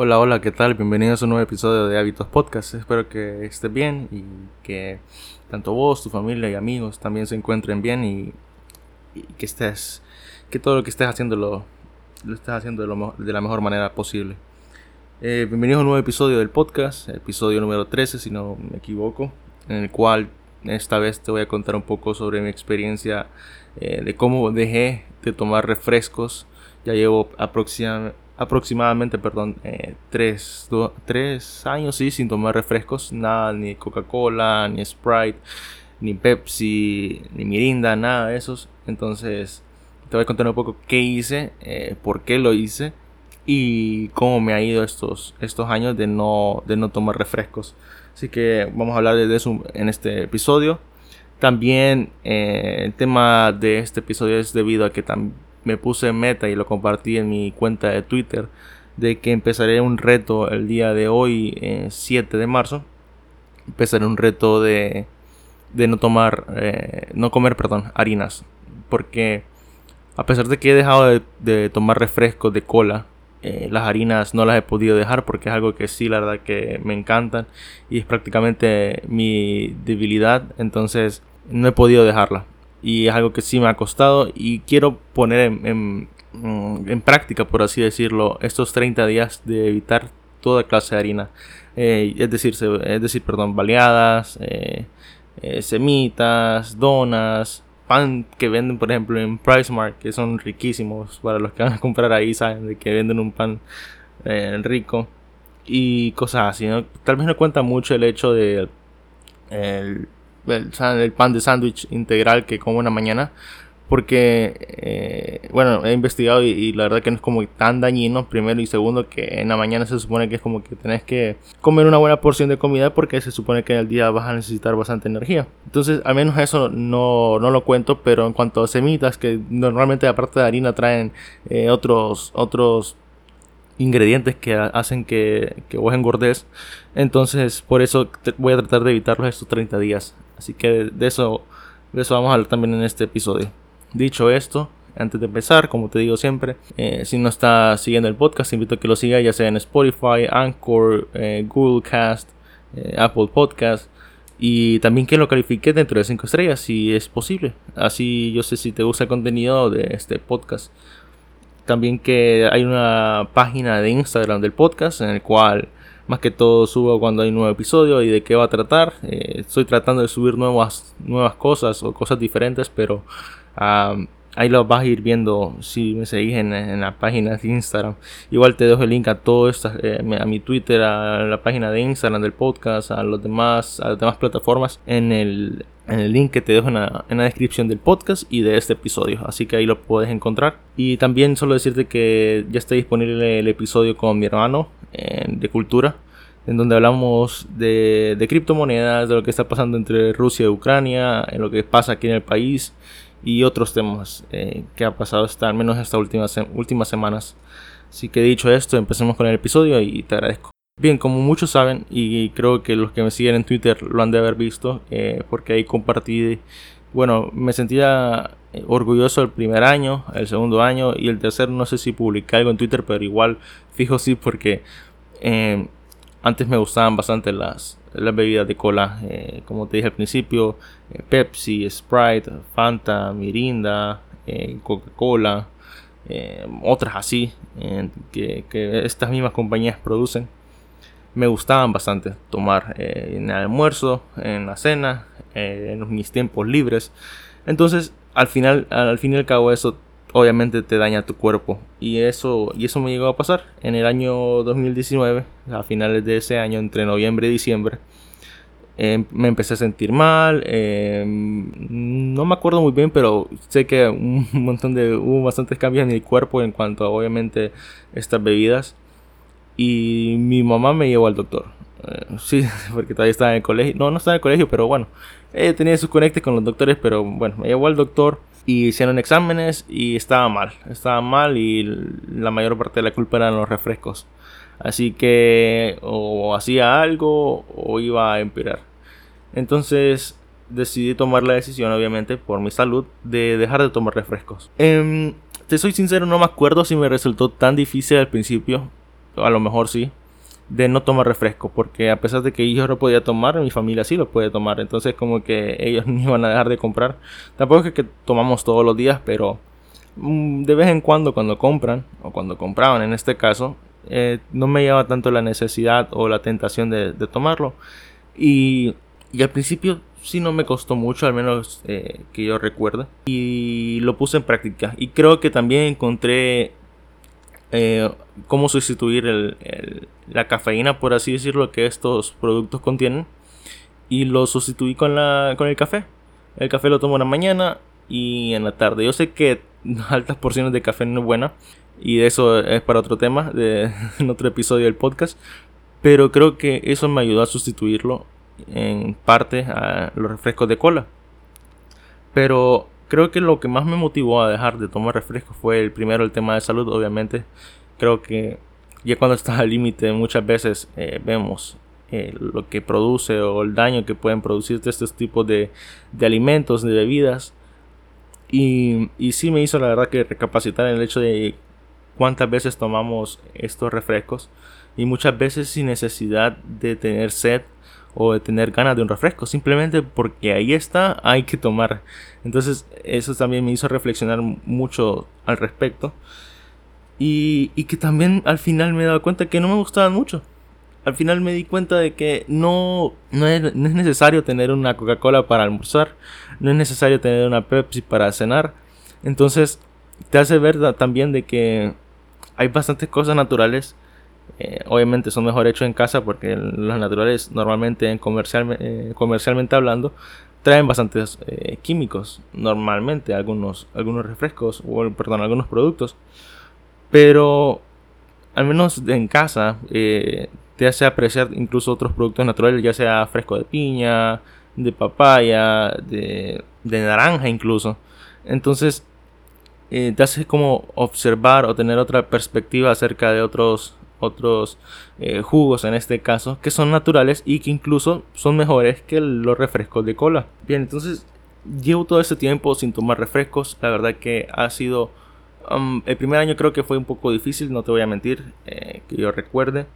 Hola, hola, ¿qué tal? Bienvenidos a un nuevo episodio de Hábitos Podcast. Espero que estés bien y que tanto vos, tu familia y amigos también se encuentren bien y, que estés, que todo lo que estés haciendo lo, lo estés haciendo de, de la mejor manera posible. Eh, bienvenidos a un nuevo episodio del podcast, episodio número 13 si no me equivoco, en el cual esta vez te voy a contar un poco sobre mi experiencia eh, de cómo dejé de tomar refrescos. Ya llevo aproximadamente aproximadamente, perdón, eh, tres, años sí, sin tomar refrescos, nada, ni Coca-Cola, ni Sprite, ni Pepsi, ni Mirinda, nada de esos. Entonces, te voy a contar un poco qué hice, eh, por qué lo hice y cómo me ha ido estos, estos años de no, de no tomar refrescos. Así que vamos a hablar de eso en este episodio. También eh, el tema de este episodio es debido a que también me puse meta y lo compartí en mi cuenta de Twitter de que empezaré un reto el día de hoy, 7 eh, de marzo. Empezaré un reto de, de no tomar, eh, no comer, perdón, harinas. Porque a pesar de que he dejado de, tomar refrescos de cola, eh, las harinas no las he podido dejar porque es algo que sí, la verdad que me encantan y es prácticamente mi debilidad. Entonces no he podido dejarla y es algo que sí me ha costado y quiero poner en, en, práctica, por así decirlo, estos 30 días de evitar toda clase de harina. Eh, es decir, es decir, perdón, baleadas, eh, eh, semitas, donas, pan que venden, por ejemplo, en PriceMart, que son riquísimos. Para los que van a comprar ahí, saben de que venden un pan rico y cosas así. Tal vez no cuenta mucho el hecho de el, el, pan de sándwich integral que como en la mañana. Porque, eh, bueno, he investigado y, la verdad que no es como tan dañino, primero y segundo, que en la mañana se supone que es como que tenés que comer una buena porción de comida porque se supone que en el día vas a necesitar bastante energía. Entonces, al menos eso no, no lo cuento, pero en cuanto a semitas, que normalmente aparte de harina traen eh, otros, otros ingredientes que hacen que, que vos engordes. Entonces, por eso voy a tratar de evitarlos estos 30 días. Así que de eso, de eso vamos a hablar también en este episodio. Dicho esto, antes de empezar, como te digo siempre, eh, si no estás siguiendo el podcast, invito a que lo sigas ya sea en Spotify, Anchor, eh, Google Cast, eh, Apple Podcast. Y también que lo califique dentro de 5 estrellas si es posible. Así yo sé si te gusta el contenido de este podcast. También que hay una página de Instagram del podcast en el cual más que todo subo cuando hay un nuevo episodio y de qué va a tratar. Eh, estoy tratando de subir nuevas, nuevas cosas o cosas diferentes, pero ahí lo vas a ir viendo si me seguís en, la página de Instagram. Igual te dejo el link a todo esto, eh, a mi Twitter, a la página de Instagram del podcast, a los demás, a las demás plataformas en el, en el link que te dejo en la, en la, descripción del podcast y de este episodio. Así que ahí lo puedes encontrar. Y también solo decirte que ya está disponible el episodio con mi hermano de cultura, en donde hablamos de, criptomonedas, de lo que está pasando entre Rusia y Ucrania, en lo que pasa aquí en el país y otros temas eh, que ha pasado hasta al menos estas últimas, últimas semanas. Así que dicho esto, empecemos con el episodio y te agradezco. Bien, como muchos saben, y creo que los que me siguen en Twitter lo han de haber visto, eh, porque ahí compartí, bueno, me sentía eh, orgulloso el primer año, el segundo año y el tercer no sé si publiqué algo en Twitter, pero igual fijo sí porque eh, antes me gustaban bastante las, las bebidas de cola, como te dije al principio, Pepsi, Sprite, Fanta, Mirinda, Coca-Cola, otras así que, que estas mismas compañías producen me gustaban bastante tomar eh, en el almuerzo, en la cena, eh, en mis tiempos libres. Entonces, al final, al fin y al cabo, eso obviamente te daña tu cuerpo. Y eso, y eso me llegó a pasar en el año 2019, a finales de ese año, entre noviembre y diciembre. Em, me empecé a sentir mal, em, no me acuerdo muy bien, pero sé que un montón de, hubo bastantes cambios en mi cuerpo en cuanto a obviamente estas bebidas y mi mamá me llevó al doctor. Eh, sí, porque todavía estaba en el colegio. No, no estaba en el colegio, pero bueno. Tenía sus conectes con los doctores, pero bueno, me llevó al doctor y hicieron exámenes y estaba mal. Estaba mal y la mayor parte de la culpa eran los refrescos. Así que o hacía algo o iba a empeorar. Entonces decidí tomar la decisión, obviamente, por mi salud, de dejar de tomar refrescos. Em, te soy sincero, no me acuerdo si me resultó tan difícil al principio a lo mejor sí, de no tomar refresco, porque a pesar de que yo lo podía tomar, mi familia sí lo puede tomar, entonces como que ellos no iban a dejar de comprar. Tampoco es que tomamos todos los días, pero mm, de vez en cuando cuando compran, o cuando compraban en este caso, eh, no me llevaba tanto la necesidad o la tentación de, tomarlo. Y, y, al principio sí no me costó mucho, al menos eh, que yo recuerde. Y lo puse en práctica. Y creo que también encontré eh, cómo sustituir el, la cafeína, por así decirlo, que estos productos contienen. Y lo sustituí con, la, con el café. El café lo tomo en la mañana y en la tarde. Yo sé que altas porciones de café no es buena. Y eso es para otro tema, de, en otro episodio del podcast. Pero creo que eso me ayudó a sustituirlo en parte a los refrescos de cola. Pero creo que lo que más me motivó a dejar de tomar refrescos fue el primero el tema de salud, obviamente. Creo que ya cuando está al límite muchas veces eh, vemos eh, lo que produce o el daño que pueden producir estos tipos de, de alimentos, de bebidas. Y, y sí me hizo la verdad que recapacitar en el hecho de cuántas veces tomamos estos refrescos y muchas veces sin necesidad de tener sed o de tener ganas de un refresco, simplemente porque ahí está, hay que tomar. Entonces eso también me hizo reflexionar mucho al respecto. Y, que también al final me he dado cuenta que no me gustaban mucho. Al final me di cuenta de que no, no, es, no es necesario tener una Coca-Cola para almorzar, no es necesario tener una Pepsi para cenar. Entonces te hace ver también de que hay bastantes cosas naturales eh, obviamente son mejor hechos en casa porque los naturales normalmente en comercial, eh, comercialmente hablando traen bastantes eh, químicos normalmente algunos algunos refrescos o perdón algunos productos. Pero al menos en casa te hace apreciar incluso otros productos naturales ya sea fresco de piña de papaya de, de naranja incluso. Entonces te hace como observar o tener otra perspectiva acerca de otros otros eh, jugos en este caso que son naturales y que incluso son mejores que los refrescos de cola. Bien, entonces llevo todo este tiempo sin tomar refrescos. La verdad que ha sido... El primer año creo que fue un poco difícil, no te voy a mentir, eh, que yo recuerde.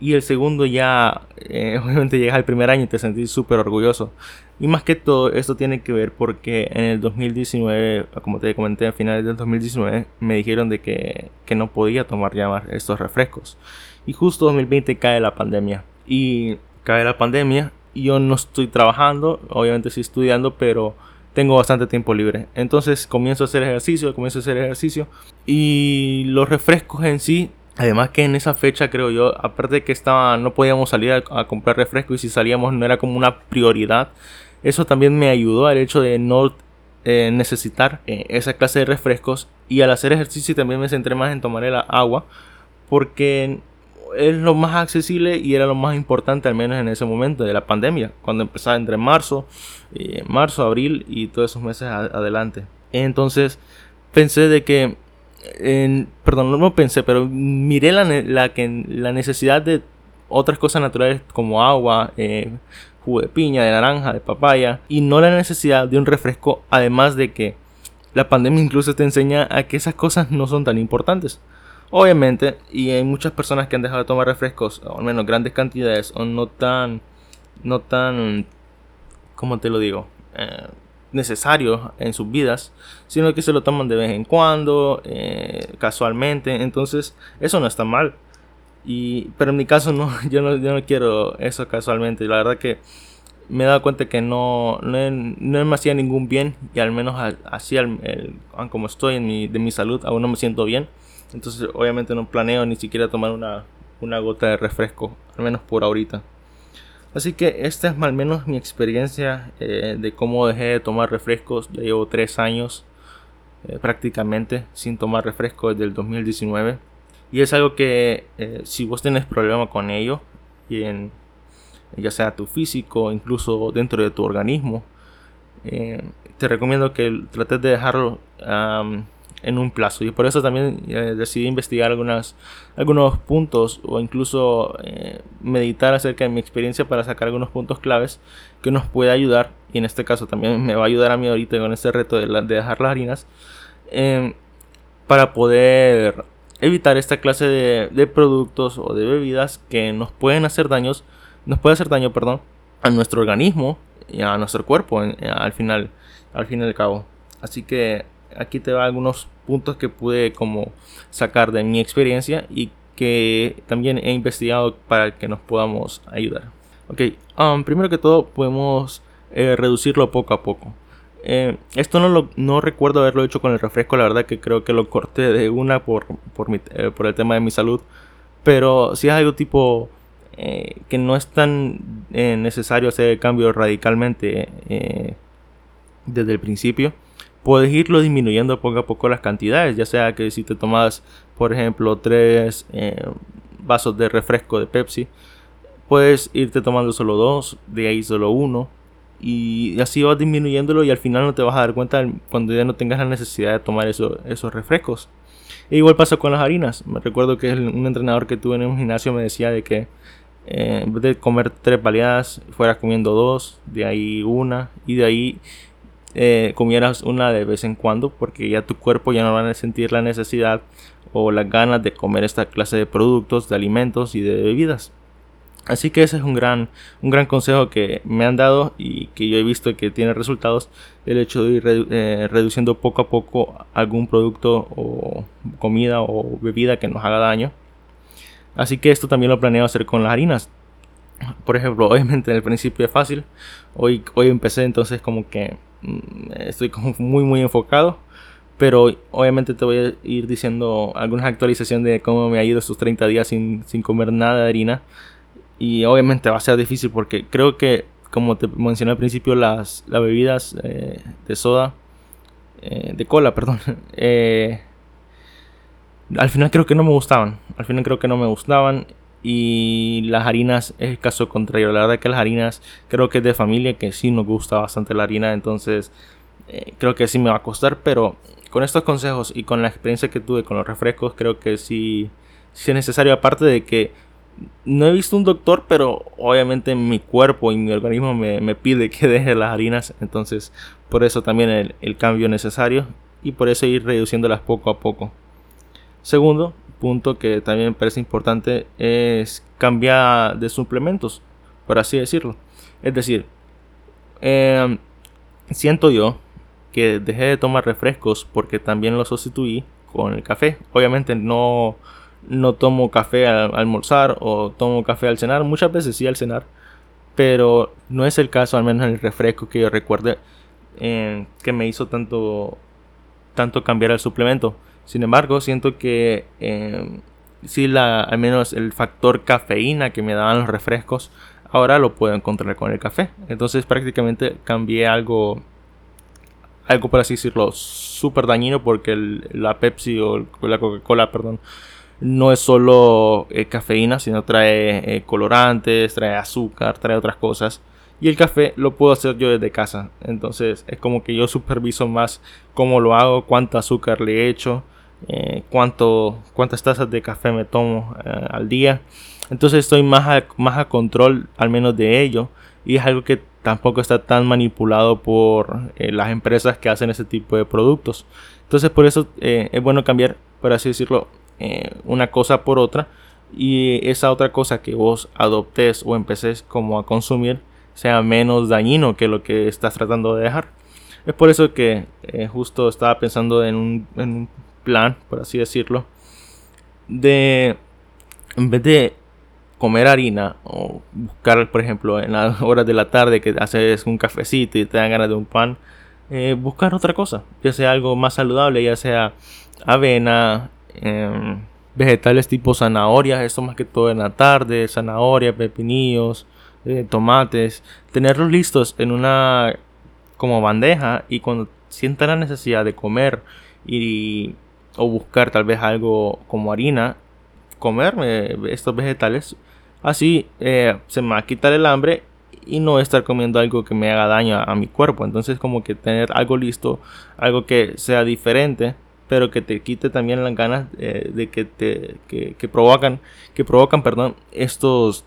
Y el segundo ya, eh, obviamente llegas al primer año y te sentís súper orgulloso. Y más que todo, esto tiene que ver porque en el 2019, como te comenté a finales del 2019, me dijeron de que, que no podía tomar ya estos refrescos. Y justo 2020 cae la pandemia. Y cae la pandemia y yo no estoy trabajando, obviamente estoy estudiando, pero tengo bastante tiempo libre. Entonces comienzo a hacer ejercicio, comienzo a hacer ejercicio. Y los refrescos en sí Además que en esa fecha creo yo, aparte de que estaba, no podíamos salir a, comprar refresco y si salíamos no era como una prioridad, eso también me ayudó al hecho de no eh, necesitar eh, esa clase de refrescos y al hacer ejercicio también me centré más en tomar el agua porque es lo más accesible y era lo más importante al menos en ese momento de la pandemia, cuando empezaba entre marzo, eh, marzo, abril y todos esos meses adelante. Entonces pensé de que perdón, no pensé, pero miré la, la, la necesidad de otras cosas naturales como agua, eh, jugo de piña, de naranja, de papaya, y no la necesidad de un refresco, además de que la pandemia incluso te enseña a que esas cosas no son tan importantes. Obviamente, y hay muchas personas que han dejado de tomar refrescos, o al menos grandes cantidades, o no tan, no tan, ¿cómo te lo digo? Eh, necesarios en sus vidas, sino que se lo toman de vez en cuando, eh, casualmente. Entonces, eso no está mal. Y, pero en mi caso, no yo, no, yo no quiero eso casualmente. La verdad que me he dado cuenta que no, no, me hacía ningún bien y al menos así, como estoy en mi, de mi salud, aún no me siento bien. Entonces, obviamente, no planeo ni siquiera tomar una, una gota de refresco, al menos por ahorita. Así que esta es más o menos mi experiencia eh, de cómo dejé de tomar refrescos. Llevo tres años eh, prácticamente sin tomar refrescos desde el 2019. Y es algo que eh, si vos tenés problema con ello, y ya sea tu físico, incluso dentro de tu organismo, te recomiendo que trates de dejarlo en un plazo. Y por eso también eh, decidí investigar algunas, algunos puntos o incluso eh, meditar acerca de mi experiencia para sacar algunos puntos claves que nos puede ayudar. Y en este caso también me va a ayudar a mí ahorita con este reto de, dejar las harinas. Em, para poder evitar esta clase de, productos o de bebidas que nos pueden hacer daños, nos puede hacer daño, perdón, a nuestro organismo y a nuestro cuerpo al final, al fin y al cabo. Así que aquí te va algunos puntos que pude como sacar de mi experiencia y que también he investigado para que nos podamos ayudar. Ok, um, primero que todo podemos eh, reducirlo poco a poco. Eh, esto no, lo, no recuerdo haberlo hecho con el refresco, la verdad que creo que lo corté de una por, por, eh, por el tema de mi salud. Pero si es algo tipo que no es tan necesario hacer el cambio radicalmente desde el principio, puedes irlo disminuyendo poco a poco las cantidades, ya sea que si te tomas, por ejemplo, tres vasos de refresco de Pepsi, puedes irte tomando solo dos, de ahí solo uno, y así vas disminuyéndolo y al final no te vas a dar cuenta cuando ya no tengas la necesidad de tomar esos refrescos. E igual pasa con las harinas. Me recuerdo que un entrenador que tuve en un gimnasio me decía de que eh, en vez de comer tres baleadas, fueras comiendo dos, de ahí una, y de ahí eh, comieras una de vez en cuando, porque ya tu cuerpo ya no va a sentir la necesidad o las ganas de comer esta clase de productos, de alimentos y de bebidas. Así que ese es un gran, un gran consejo que me han dado y que yo he visto que tiene resultados. El hecho de ir eh, reduciendo poco a poco algún producto o comida o bebida que nos haga daño. Así que esto también lo planeo hacer con las harinas. Por ejemplo, obviamente en el principio es fácil. Hoy, hoy empecé entonces como que estoy como muy muy enfocado. Pero obviamente te voy a ir diciendo algunas actualizaciones de cómo me ha ido estos 30 días sin, sin comer nada de harina y obviamente va a ser difícil porque creo que, como te mencioné al principio, las, las bebidas eh, de soda, eh, de cola, perdón, eh, al final creo que no me gustaban. Al final creo que no me gustaban. Y las harinas es el caso contrario. La verdad que las harinas creo que es de familia que sí nos gusta bastante la harina. Entonces creo que sí me va a costar. Pero con estos consejos y con la experiencia que tuve con los refrescos creo que sí, es necesario. Aparte de que no he visto un doctor, pero obviamente mi cuerpo y mi organismo me, pide que deje las harinas. Entonces, por eso también el, el cambio necesario y por eso ir reduciéndolas poco a poco. Segundo punto que también parece importante es cambiar de suplementos, por así decirlo. Es decir, em, siento yo que dejé de tomar refrescos porque también los sustituí con el café. Obviamente no no tomo café al almorzar o tomo café al cenar, muchas veces sí al cenar, pero no es el caso, al menos en el refresco que yo recuerde, eh, que me hizo tanto, tanto cambiar el suplemento. Sin embargo, siento que eh, sí, la, al menos el factor cafeína que me daban los refrescos, ahora lo puedo encontrar con el café. Entonces prácticamente cambié algo, algo por así decirlo, súper dañino porque la Pepsi o la Coca-Cola, perdón, no es solo eh, cafeína, sino trae eh, colorantes, trae azúcar, trae otras cosas. Y el café lo puedo hacer yo desde casa. Entonces es como que yo superviso más cómo lo hago, cuánto azúcar le echo, eh, cuánto, cuántas tazas de café me tomo al día. Entonces estoy más a, más a control al menos de ello. Y es algo que tampoco está tan manipulado por las empresas que hacen ese tipo de productos. Entonces por eso es bueno cambiar, por así decirlo, eh, una cosa por otra y esa otra cosa que vos adoptes o empeces como a consumir sea menos dañino que lo que estás tratando de dejar. Es por eso que eh, justo estaba pensando en en un, plan, por así decirlo, de en vez de comer harina o buscar, por ejemplo, en las horas de la tarde que haces un cafecito y te dan ganas de un pan, eh, buscar otra cosa, ya sea algo más saludable, ya sea avena, Em, vegetales tipo zanahorias, esto más que todo en la tarde, zanahoria, pepinillos, eh, tomates, tenerlos listos en una como bandeja y cuando sienta la necesidad de comer y o buscar tal vez algo como harina, comer estos vegetales, así eh, se me va a quitar el hambre y no estar comiendo algo que me haga daño a mi cuerpo. Entonces como que tener algo listo, algo que sea diferente pero que te quite también las ganas eh, de que te que, provocan que provocan perdón estos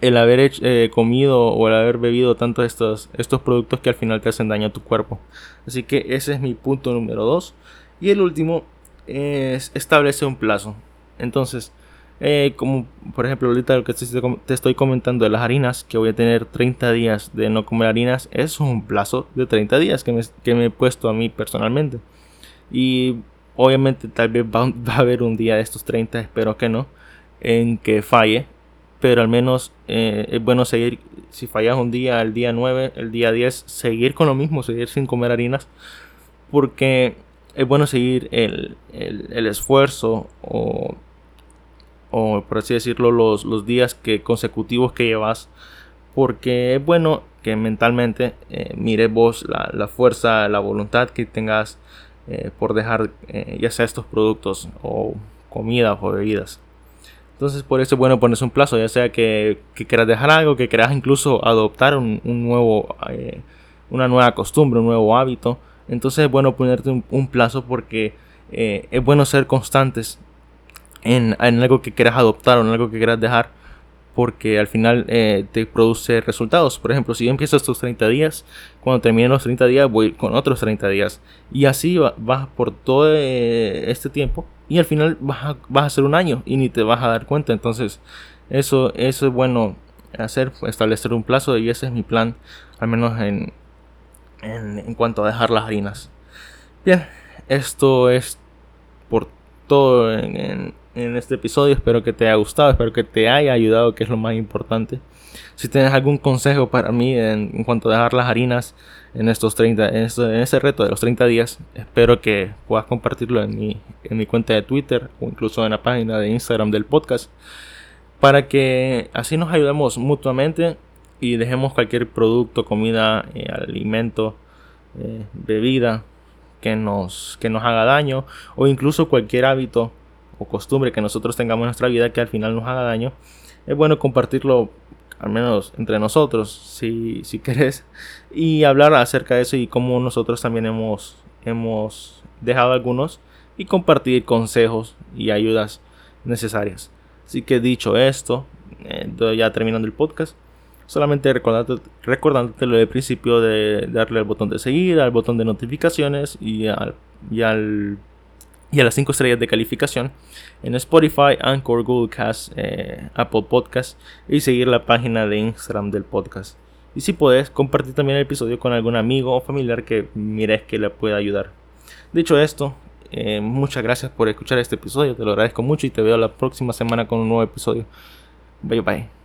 el haber eh, comido o el haber bebido tanto estos estos productos que al final te hacen daño a tu cuerpo así que ese es mi punto número dos y el último es establece un plazo. Entonces, eh, como por ejemplo ahorita lo que te estoy comentando de las harinas, que voy a tener 30 días de no comer harinas, es un plazo de 30 días que me, que me he puesto a mí personalmente. Y obviamente tal vez va, a haber un día de estos 30, espero que no, en que falle. Pero al menos eh, es bueno seguir, si fallas un día, el día 9, el día 10, seguir con lo mismo, seguir sin comer harinas. Porque es bueno seguir el, el, esfuerzo o o por así decirlo, los, los días que, consecutivos que llevas. Porque es bueno que mentalmente eh, mire vos la, la, fuerza, la voluntad que tengas eh, por dejar eh, ya sea estos productos o comidas o bebidas. Entonces por eso es bueno ponerse un plazo, ya sea que, que quieras dejar algo, que quieras incluso adoptar un, un nuevo, una nueva costumbre, un nuevo hábito. Entonces es bueno ponerte un, plazo porque es bueno ser constantes en, algo que quieras adoptar o en algo que quieras dejar porque al final eh, te produce resultados. Por ejemplo, si yo empiezo estos 30 días, cuando terminen los 30 días voy con otros 30 días. Y así vas por todo eh, este tiempo y al final vas a, vas a hacer un año y ni te vas a dar cuenta. Entonces, eso, eso es bueno hacer, establecer un plazo y ese es mi plan, al menos en, en, cuanto a dejar las harinas. Bien, esto es por todo en este episodio. Espero que te haya gustado, espero que te haya ayudado, que es lo más importante. Si tienes algún consejo para mí en, cuanto a dejar las harinas en estos 30, en, ese reto de los 30 días, espero que puedas compartirlo en mi, en mi cuenta de Twitter o incluso en la página de Instagram del podcast para que así nos ayudemos mutuamente y dejemos cualquier producto, comida, eh, alimento, eh, bebida que nos, que nos haga daño o incluso cualquier hábito o costumbre que nosotros tengamos en nuestra vida que al final nos haga daño, es bueno compartirlo al menos entre nosotros, si, si querés, y hablar acerca de eso y cómo nosotros también hemos, hemos dejado algunos y compartir consejos y ayudas necesarias. Así que dicho esto, eh, ya terminando el podcast, solamente recordándote, recordándote lo del principio de darle al botón de seguir, al botón de notificaciones y al, y al y a las 5 estrellas de calificación en Spotify, Anchor, Google Cast, eh, Apple Podcast y seguir la página de Instagram del podcast. Y si puedes, compartir también el episodio con algún amigo o familiar que mires que le pueda ayudar. Dicho esto, eh, muchas gracias por escuchar este episodio, te lo agradezco mucho y te veo la próxima semana con un nuevo episodio. Bye bye.